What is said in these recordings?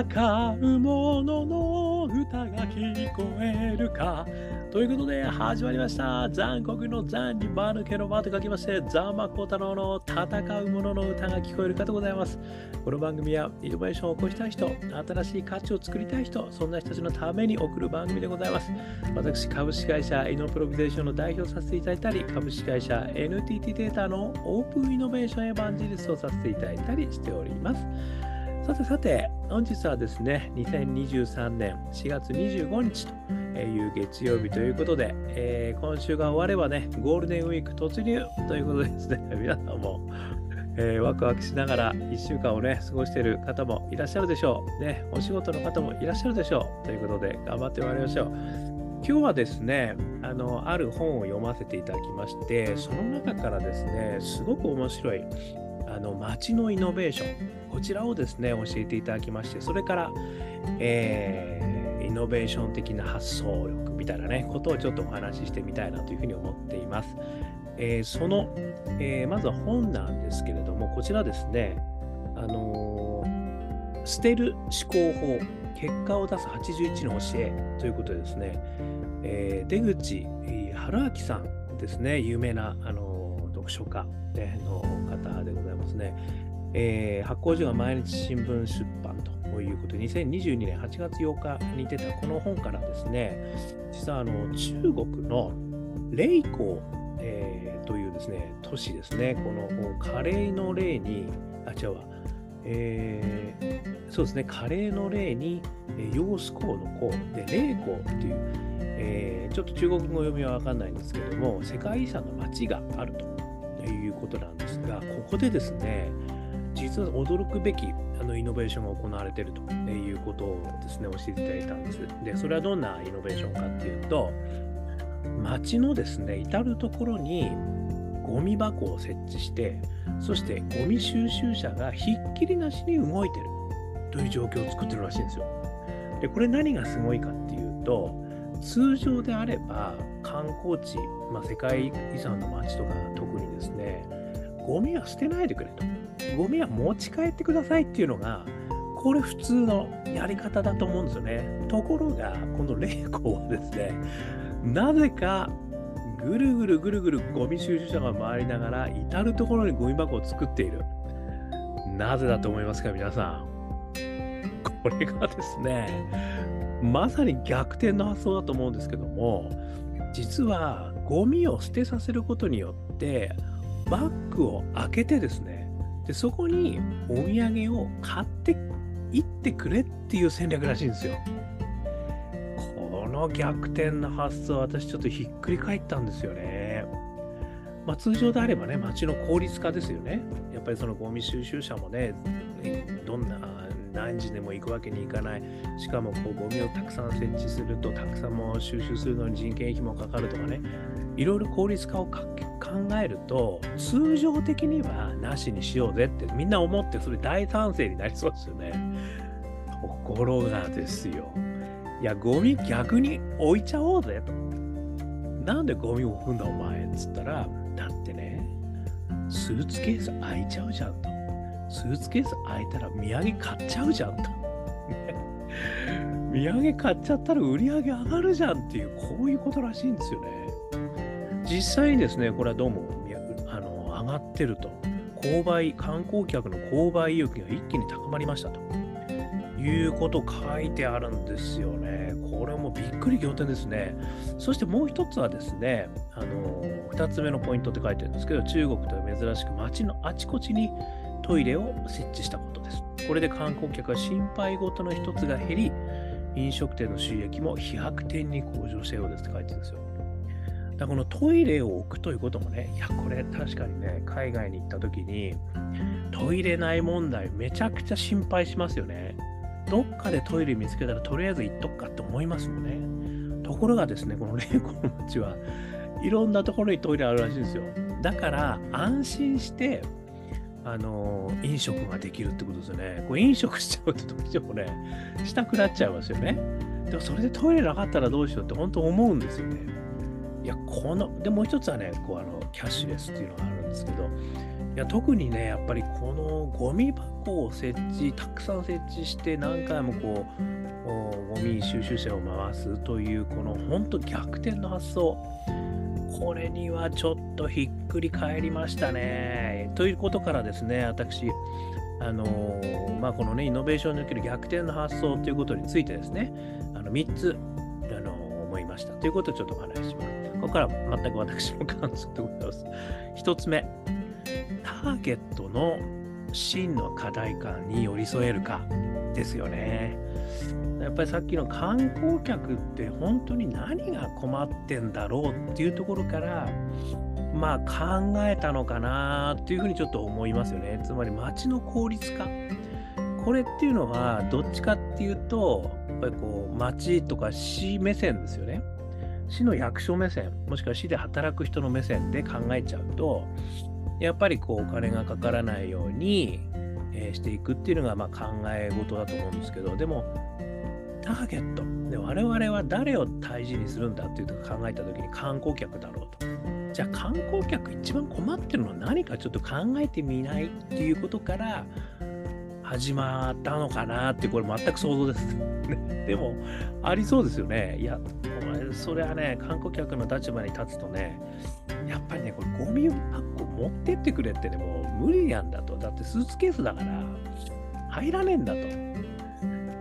戦う者の歌が聞こえるか。ということで始まりました。残酷の残に間抜けの間と書きましてザ・マコ太郎の戦う者の歌が聞こえるかでございます。この番組はイノベーションを起こしたい人新しい価値を作りたい人そんな人たちのために送る番組でございます。私株式会社イノプロビゼーションの代表させていただいたり株式会社 NTT データのオープンイノベーションエヴァンジリストをさせていただいたりしております。さてさて、本日はですね、2023年4月25日という月曜日ということで、えー、今週が終わればね、ゴールデンウィーク突入ということですね、皆さんも、えー、ワクワクしながら1週間をね、過ごしている方もいらっしゃるでしょう。ね、お仕事の方もいらっしゃるでしょう。ということで、頑張ってまいりましょう。今日はですねあの、ある本を読ませていただきまして、その中からですね、すごく面白いあの街のイノベーション、こちらをですね、教えていただきまして、それから、えー、イノベーション的な発想力みたいなね、ことをちょっとお話ししてみたいなというふうに思っています。えー、その、えー、まずは本なんですけれども、こちらですね、あの、捨てる思考法、結果を出す81の教えということでですね、え、出口春明さんですね、有名な、あの読書家の方でございますね。えー、発行所が毎日新聞出版ということ。で、2022年8月8日に出たこの本からですね、実はあの中国の霊光、えー、というですね、都市ですね、このカレーの霊に、あ、違うわ、えー、そうですね、カレーの霊に、陽子光の光で、霊光っていう、えー、ちょっと中国語読みはわかんないんですけども、世界遺産の町があるということなんですが、ここでですね、実は驚くべきあのイノベーションが行われているということをですね、教えていただいたんです。で、それはどんなイノベーションかっていうと、街のですね、至るところにゴミ箱を設置して、そしてゴミ収集車がひっきりなしに動いてるという状況を作ってるらしいんですよ。で、これ何がすごいかっていうと、通常であれば観光地、まあ、世界遺産の街とか特にですね、ゴミは捨てないでくれと。ゴミは持ち帰ってくださいっていうのが、これ普通のやり方だと思うんですよね。ところが、この霊光はですね、なぜかぐるぐるぐるぐるゴミ収集車が回りながら、至る所にゴミ箱を作っている。なぜだと思いますか、皆さん。これがですね、まさに逆転の発想だと思うんですけども実はゴミを捨てさせることによってバッグを開けてですねでそこにお土産を買っていってくれっていう戦略らしいんですよ。この逆転の発想私ちょっとひっくり返ったんですよね。まあ、通常であればね街の効率化ですよね。やっぱりそのゴミ収集車もねどんな何時でも行くわけにいかない。しかもこうゴミをたくさん設置すると、たくさんも収集するのに人件費もかかるとかね、いろいろ効率化を考えると、通常的にはなしにしようぜってみんな思って、それ大賛成になりそうですよね。ところがですよ。いや、ゴミ逆に置いちゃおうぜと。なんでゴミを置くんだお前っつったら、だってね、スーツケース開いちゃうじゃんと。スーツケース開いたら土産買っちゃうじゃんと。土産買っちゃったら売り上げ上がるじゃんっていう、こういうことらしいんですよね。実際にですね、これはどうもあの上がってると。購買、観光客の購買意欲が一気に高まりましたと。いうこと書いてあるんですよね。これもびっくり仰天ですね。そしてもう一つはですね、あの、二つ目のポイントって書いてるんですけど、中国では珍しく街のあちこちにトイレを設置したことです。これで観光客は心配事の一つが減り、飲食店の収益も飛躍点に向上したようですって書いてるんですよ。だからこのトイレを置くということもね、いや、これ確かにね、海外に行った時に、トイレない問題めちゃくちゃ心配しますよね。どっかでトイレ見つけたらとりあえず行っとくかって思いますもんね。ところがですね、この霊子の町はいろんなところにトイレあるらしいんですよ。だから安心してあの飲食ができるってことですよね。こう飲食しちゃうとどうしてもね、したくなっちゃいますよね。でもそれでトイレなかったらどうしようって本当思うんですよね。いや、この、でもう一つはね、こうあのキャッシュレスっていうのがあるんですけど、いや特にね、やっぱりこのゴミ箱を設置、たくさん設置して何回もこう、ゴミ収集車を回すという、この本当逆転の発想。これにはちょっとひっくり返りましたね。ということからですね、私、あのー、まあ、このね、イノベーションにおける逆転の発想ということについてですね、あの3つ、あのー、思いましたということをちょっとお話しします。ここから全く私の感想でございます。1つ目、ターゲットの真の課題感に寄り添えるかですよね。やっぱりさっきの観光客って本当に何が困ってんだろうっていうところからまあ考えたのかなっていうふうにちょっと思いますよね。つまり街の効率化。これっていうのはどっちかっていうとやっぱりこう街とか市目線ですよね。市の役所目線もしくは市で働く人の目線で考えちゃうとやっぱりこうお金がかからないように、えー、していくっていうのがまあ考え事だと思うんですけどでもターゲットで我々は誰を大事にするんだっていうと考えた時に観光客だろうとじゃあ観光客一番困ってるのは何かちょっと考えてみないっていうことから始まったのかなってこれ全く想像です。でもありそうですよね。いやそれはね観光客の立場に立つとねやっぱりねこれゴミ箱持ってってくれってねもう無理なんだとだってスーツケースだから入らねえんだと。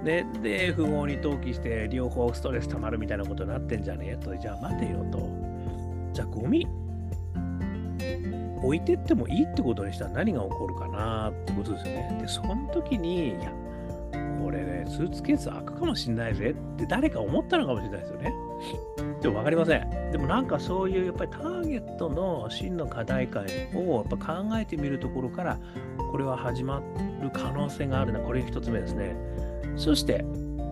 ね、で、富豪に投機して両方ストレス溜まるみたいなことになってんじゃねえと。じゃあ待てよと。じゃあゴミ置いてってもいいってことにしたら何が起こるかなってことですよね。で、その時に、いや、これね、スーツケース開くかもしんないぜって誰か思ったのかもしれないですよね。でも分かりません。でもなんかそういうやっぱりターゲットの真の課題感をやっぱ考えてみるところからこれは始まる可能性があるな。これ一つ目ですね。そして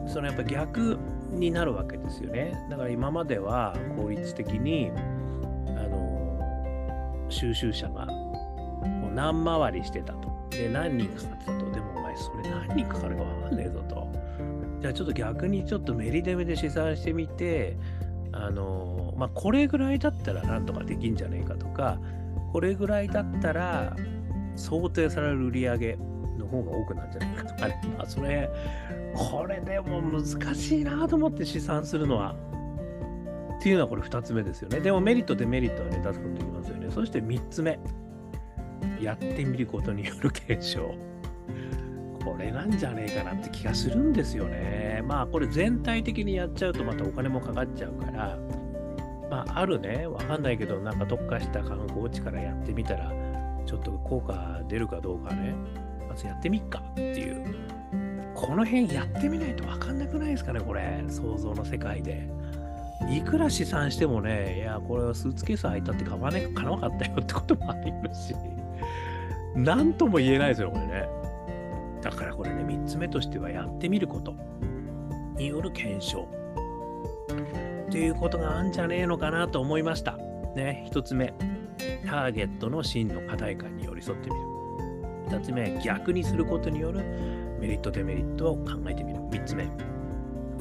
そのやっぱ逆になるわけですよね。だから今までは効率的にあの収集者が何回りしてたと。で、何人かかってたと。でもお前それ何人かかるかわかんねえぞと。じゃあちょっと逆にちょっとメリデメで試算してみて、あのまあ、これぐらいだったらなんとかできんじゃねえかとか、これぐらいだったら想定される売り上げの方が多くなんじゃないかとかね。まあ、それ、これでも難しいなと思って試算するのは。っていうのはこれ2つ目ですよね。でもメリット、デメリットはね、出すことできますよね。そして3つ目。やってみることによる検証。これなんじゃねえかなって気がするんですよね。まあこれ全体的にやっちゃうとまたお金もかかっちゃうから、まああるね、わかんないけどなんか特化した観光地からやってみたら、ちょっと効果出るかどうかね、やってみっかっていう。この辺やってみないとわかんなくないですかね、これ。想像の世界で。いくら試算してもね、いや、これはスーツケース入ったって買わねかなかったよってこともありるし、なんとも言えないですよ、これね。だからこれね、3つ目としてはやってみることによる検証。ということがあんじゃねえのかなと思いました。ね、1つ目、ターゲットの真の課題感に寄り添ってみる。2つ目、逆にすることによるメリット、デメリットを考えてみる。3つ目、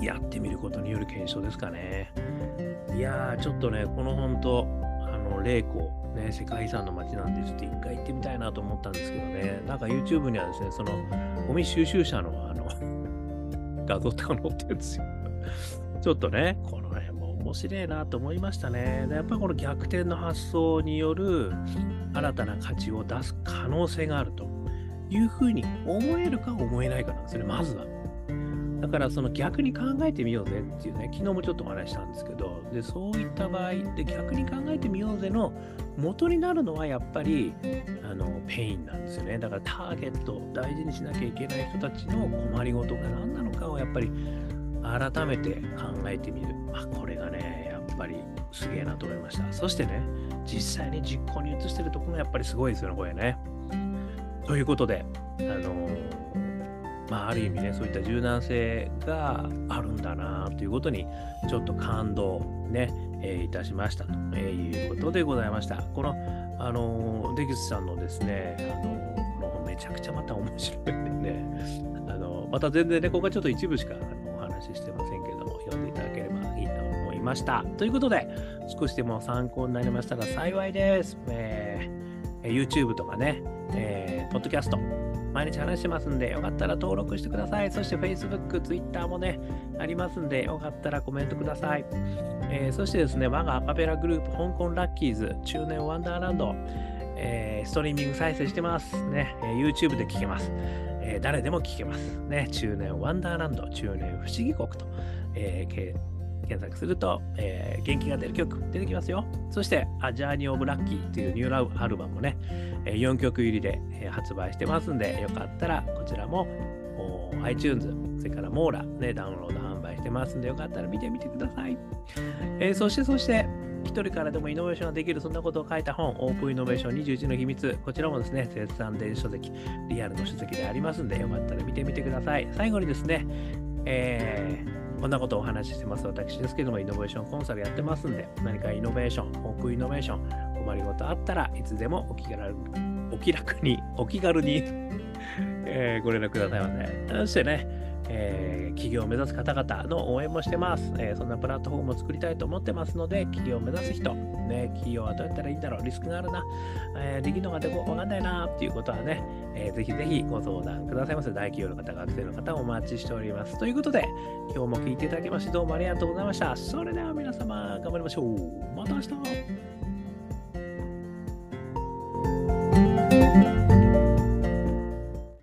やってみることによる検証ですかね。いやー、ちょっとね、この本当、あの、霊湖、ね、世界遺産の街なんで、ちょっと一回行ってみたいなと思ったんですけどね、なんか YouTube にはですね、その、ゴミ収集車の、あの、画像とか載ってるんですよ。ちょっとね、この辺も面白いなと思いましたね。でやっぱりこの逆転の発想による新たな価値を出す可能性があるというふうに思えるか思えないかなんですよね、まずは。だからその逆に考えてみようぜっていうね、昨日もちょっとお話したんですけど、でそういった場合で逆に考えてみようぜの元になるのはやっぱりあのペインなんですよね。だからターゲット大事にしなきゃいけない人たちの困りごとが何なのかをやっぱり改めて考えてみる。あ、これがね、やっぱりすげえなと思いました。そしてね、実際に実行に移してるところもやっぱりすごいですよね、これね。ということで、あのまあ、ある意味ね、そういった柔軟性があるんだなということに、ちょっと感動ね、えー、いたしましたと、いうことでございました。この、あの出口さんのですね、あのこのめちゃくちゃまた面白いんでね、あのまた全然ね、ここはちょっと一部しかお話ししてませんけども、読んでいただければいいと思いました。ということで、少しでも参考になりましたら幸いです。えー YouTube とかね、えー、ポッドキャスト、毎日話してますんで、よかったら登録してください。そして Facebook、Twitter もね、ありますんで、よかったらコメントください。えー、そしてですね、我がアカペラグループ、香港ラッキーズ、中年ワンダーランド、えー、ストリーミング再生してます。ね、えー、YouTube で聞けます。えー、誰でも聞けます。ね、中年ワンダーランド、中年不思議国と、えー、検索すると、えー、元気が出る曲出てきますよ。そして、A Journey of Lucky というニューラアルバムもね、4曲入りで発売してますんで、よかったらこちらも iTunes、それからモーラ、ね、ダウンロード販売してますんで、よかったら見てみてください。えー、そして、そして、一人からでもイノベーションができる、そんなことを書いた本、オープンイノベーション21の秘密。こちらもですね、絶賛電子書籍、リアルの書籍でありますんで、よかったら見てみてください。最後にですね、えーこんなことをお話ししてます私ですけども、イノベーションコンサルやってますんで、何かイノベーション、オープンイノベーション、困りごとあったらいつでもお気軽お気楽に、お気軽に えー、ご連絡くださいませ。そしてね、えー、企業を目指す方々の応援もしてます、えー、そんなプラットフォームを作りたいと思ってますので、企業を目指す人、ね、企業はどうやったらいいんだろう、リスクがあるな、えー、できるのかでわかんないなっていうことはね、えー、ぜひぜひご相談くださいませ。大企業の方、学生の方お待ちしております。ということで、今日も聞いていただきましてどうもありがとうございました。それでは皆様、頑張りましょう。また明日